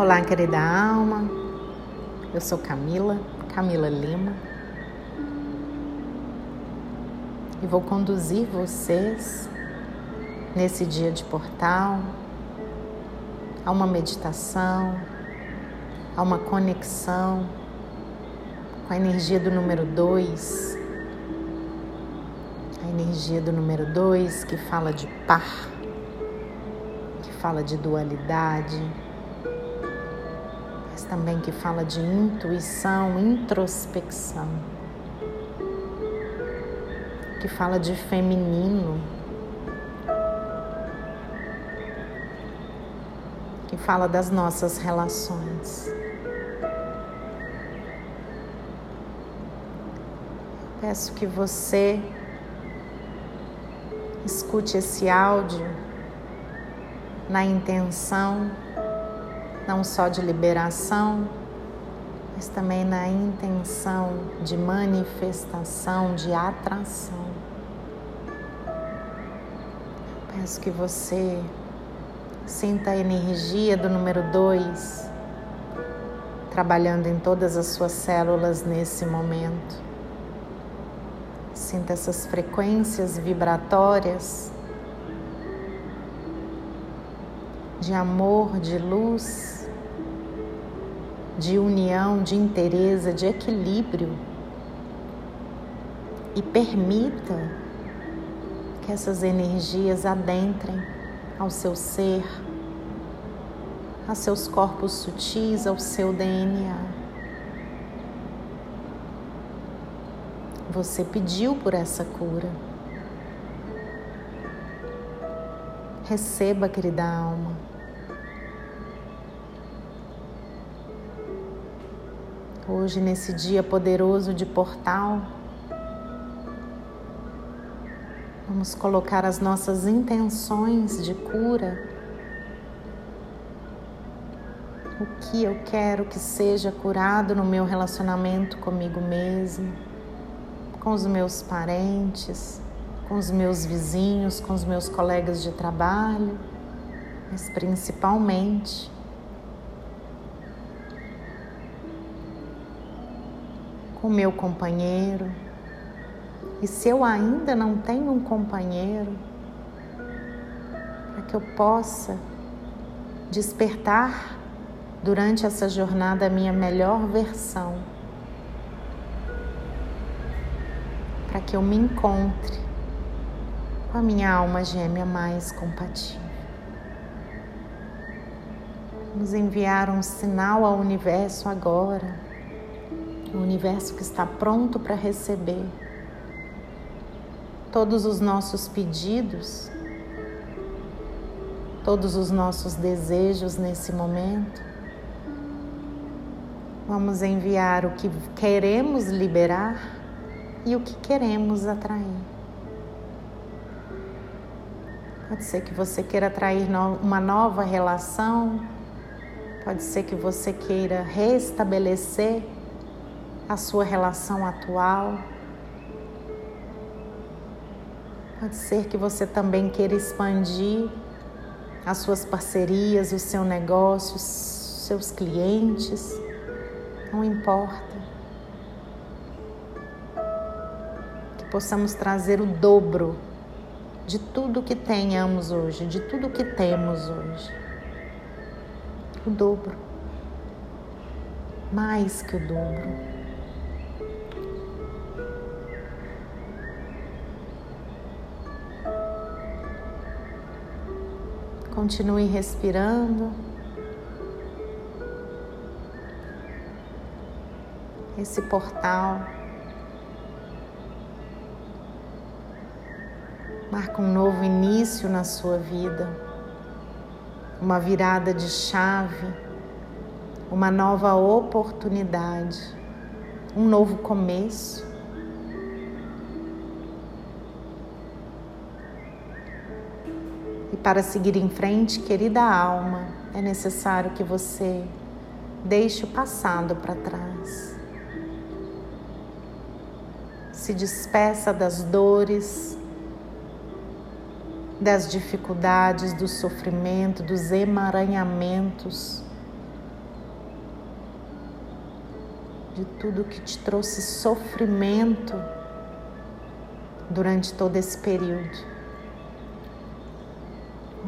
Olá, querida alma. Eu sou Camila, Camila Lima. E vou conduzir vocês nesse dia de portal a uma meditação, a uma conexão com a energia do número 2. A energia do número 2 que fala de par, que fala de dualidade também que fala de intuição, introspecção, que fala de feminino, que fala das nossas relações. Peço que você escute esse áudio na intenção não só de liberação, mas também na intenção de manifestação, de atração. Peço que você sinta a energia do número 2 trabalhando em todas as suas células nesse momento. Sinta essas frequências vibratórias de amor, de luz de união, de inteireza, de equilíbrio e permita que essas energias adentrem ao seu ser, a seus corpos sutis, ao seu DNA. Você pediu por essa cura. Receba, querida alma. Hoje, nesse dia poderoso de portal, vamos colocar as nossas intenções de cura. O que eu quero que seja curado no meu relacionamento comigo mesmo, com os meus parentes, com os meus vizinhos, com os meus colegas de trabalho, mas principalmente com meu companheiro. E se eu ainda não tenho um companheiro, para que eu possa despertar durante essa jornada a minha melhor versão, para que eu me encontre com a minha alma gêmea mais compatível. Vamos enviar um sinal ao universo agora o universo que está pronto para receber todos os nossos pedidos, todos os nossos desejos nesse momento. Vamos enviar o que queremos liberar e o que queremos atrair. Pode ser que você queira atrair uma nova relação, pode ser que você queira restabelecer a sua relação atual. Pode ser que você também queira expandir as suas parcerias, o seu negócio, os seus clientes. Não importa. Que possamos trazer o dobro de tudo que tenhamos hoje, de tudo que temos hoje. O dobro. Mais que o dobro. Continue respirando. Esse portal marca um novo início na sua vida, uma virada de chave, uma nova oportunidade, um novo começo. Para seguir em frente, querida alma, é necessário que você deixe o passado para trás. Se despeça das dores, das dificuldades, do sofrimento, dos emaranhamentos de tudo que te trouxe sofrimento durante todo esse período.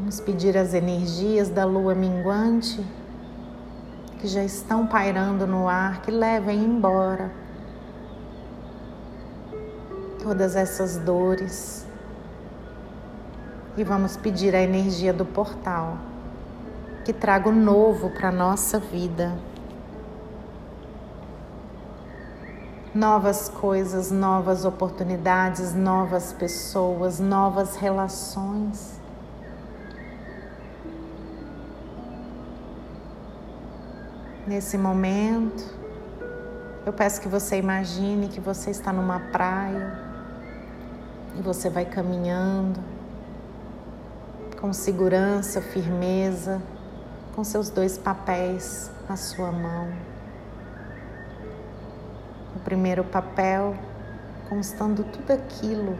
Vamos pedir as energias da lua minguante que já estão pairando no ar, que levem embora todas essas dores. E vamos pedir a energia do portal que traga o novo para a nossa vida. Novas coisas, novas oportunidades, novas pessoas, novas relações. Nesse momento, eu peço que você imagine que você está numa praia e você vai caminhando com segurança, firmeza, com seus dois papéis na sua mão. O primeiro papel constando tudo aquilo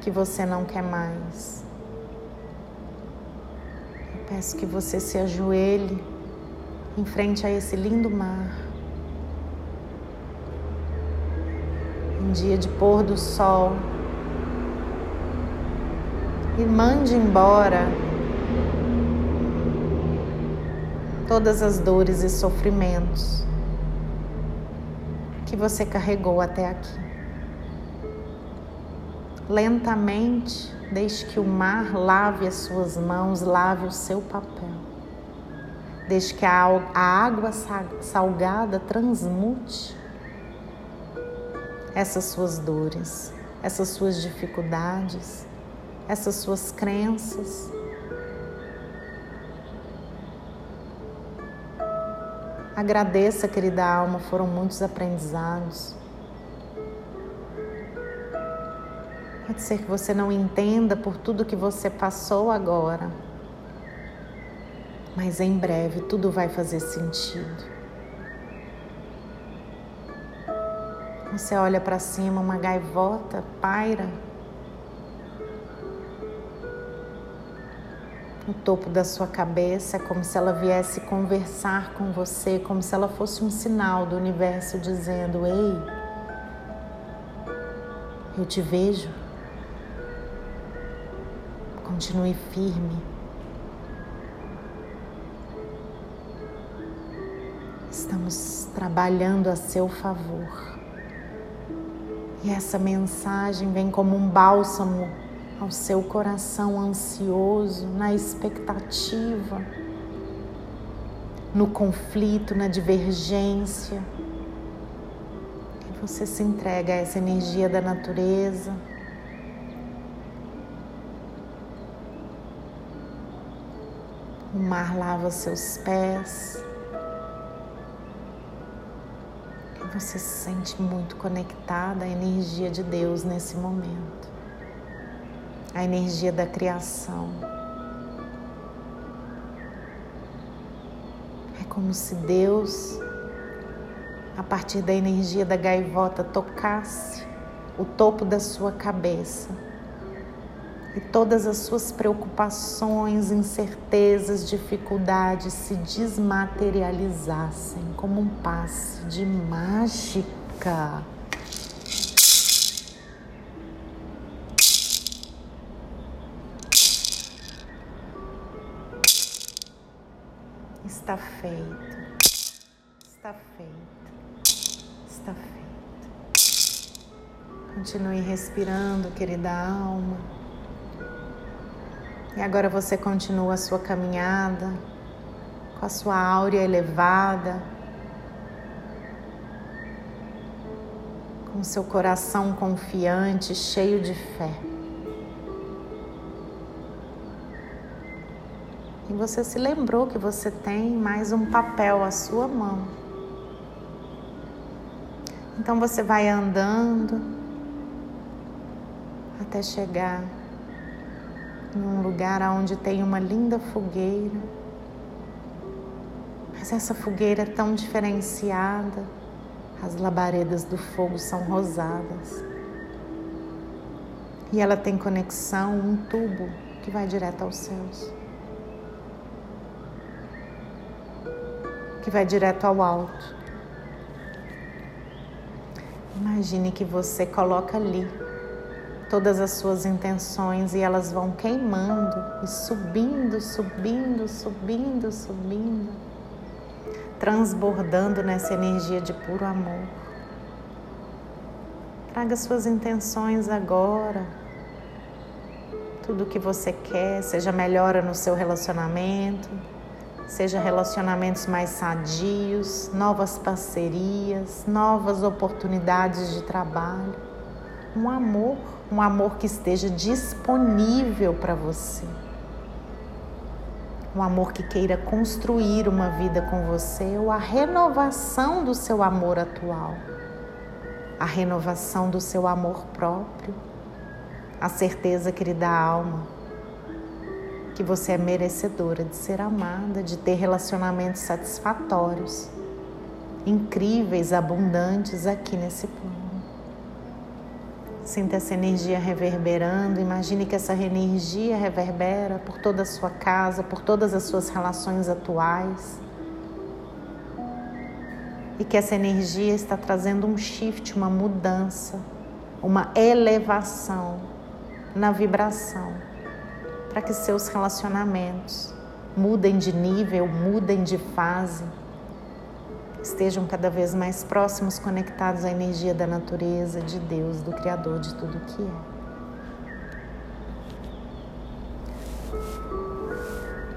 que você não quer mais. Eu peço que você se ajoelhe em frente a esse lindo mar. Um dia de pôr do sol. E mande embora todas as dores e sofrimentos que você carregou até aqui. Lentamente, deixe que o mar lave as suas mãos, lave o seu papel. Deixe que a água salgada transmute essas suas dores, essas suas dificuldades, essas suas crenças. Agradeça, querida alma, foram muitos aprendizados. Pode ser que você não entenda por tudo que você passou agora mas em breve tudo vai fazer sentido. Você olha para cima, uma gaivota paira no topo da sua cabeça, como se ela viesse conversar com você, como se ela fosse um sinal do universo dizendo: Ei, eu te vejo. Continue firme. Estamos trabalhando a seu favor. E essa mensagem vem como um bálsamo ao seu coração ansioso, na expectativa, no conflito, na divergência. E você se entrega a essa energia da natureza. O mar lava seus pés. Você se sente muito conectada à energia de Deus nesse momento, a energia da criação. É como se Deus, a partir da energia da gaivota, tocasse o topo da sua cabeça e todas as suas preocupações, incertezas, dificuldades se desmaterializassem como um passe de mágica. Está feito, está feito, está feito. Continue respirando, querida alma. E agora você continua a sua caminhada com a sua áurea elevada, com seu coração confiante, cheio de fé. E você se lembrou que você tem mais um papel à sua mão. Então você vai andando até chegar em um lugar onde tem uma linda fogueira. Mas essa fogueira é tão diferenciada, as labaredas do fogo são rosadas. E ela tem conexão, um tubo que vai direto aos céus. Que vai direto ao alto. Imagine que você coloca ali todas as suas intenções e elas vão queimando e subindo, subindo, subindo, subindo, transbordando nessa energia de puro amor. Traga suas intenções agora. Tudo o que você quer, seja melhora no seu relacionamento, seja relacionamentos mais sadios, novas parcerias, novas oportunidades de trabalho, um amor, um amor que esteja disponível para você. Um amor que queira construir uma vida com você ou a renovação do seu amor atual, a renovação do seu amor próprio, a certeza que lhe dá alma que você é merecedora de ser amada, de ter relacionamentos satisfatórios, incríveis, abundantes aqui nesse plano. Sinta essa energia reverberando. Imagine que essa energia reverbera por toda a sua casa, por todas as suas relações atuais. E que essa energia está trazendo um shift, uma mudança, uma elevação na vibração para que seus relacionamentos mudem de nível, mudem de fase, estejam cada vez mais próximos, conectados à energia da natureza, de Deus, do Criador de tudo que é.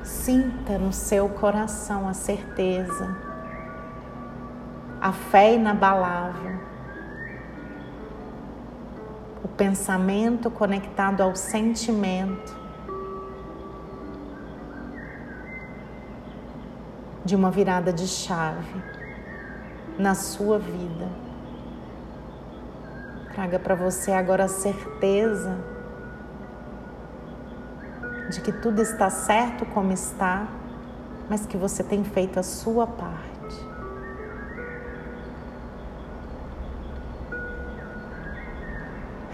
Sinta no seu coração a certeza, a fé inabalável, o pensamento conectado ao sentimento de uma virada de chave na sua vida. Traga para você agora a certeza de que tudo está certo como está, mas que você tem feito a sua parte.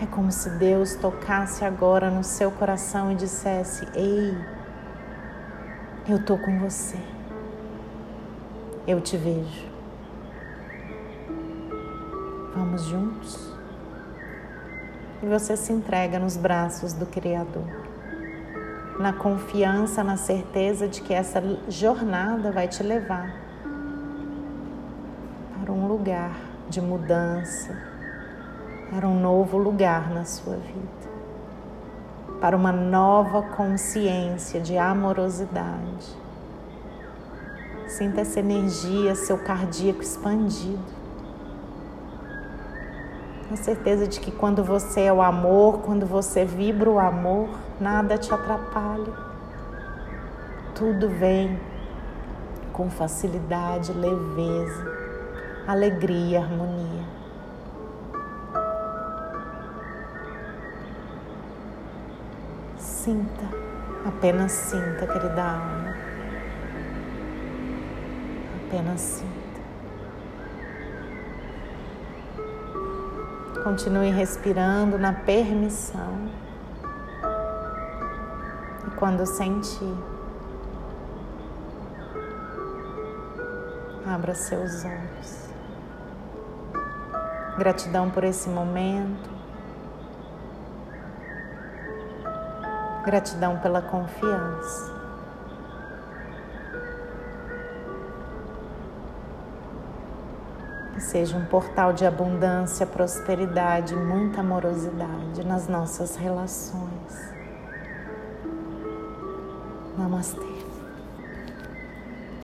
É como se Deus tocasse agora no seu coração e dissesse: Ei, eu estou com você eu te vejo. Vamos juntos? E você se entrega nos braços do Criador, na confiança, na certeza de que essa jornada vai te levar para um lugar de mudança, para um novo lugar na sua vida, para uma nova consciência de amorosidade Sinta essa energia, seu cardíaco expandido. A certeza de que quando você é o amor, quando você vibra o amor, nada te atrapalha. Tudo vem com facilidade, leveza, alegria, harmonia. Sinta, apenas sinta, querida alma. Apenas sinta. Continue respirando na permissão. E quando sentir, abra seus olhos. Gratidão por esse momento. Gratidão pela confiança. Que seja um portal de abundância, prosperidade, muita amorosidade nas nossas relações. Namastê.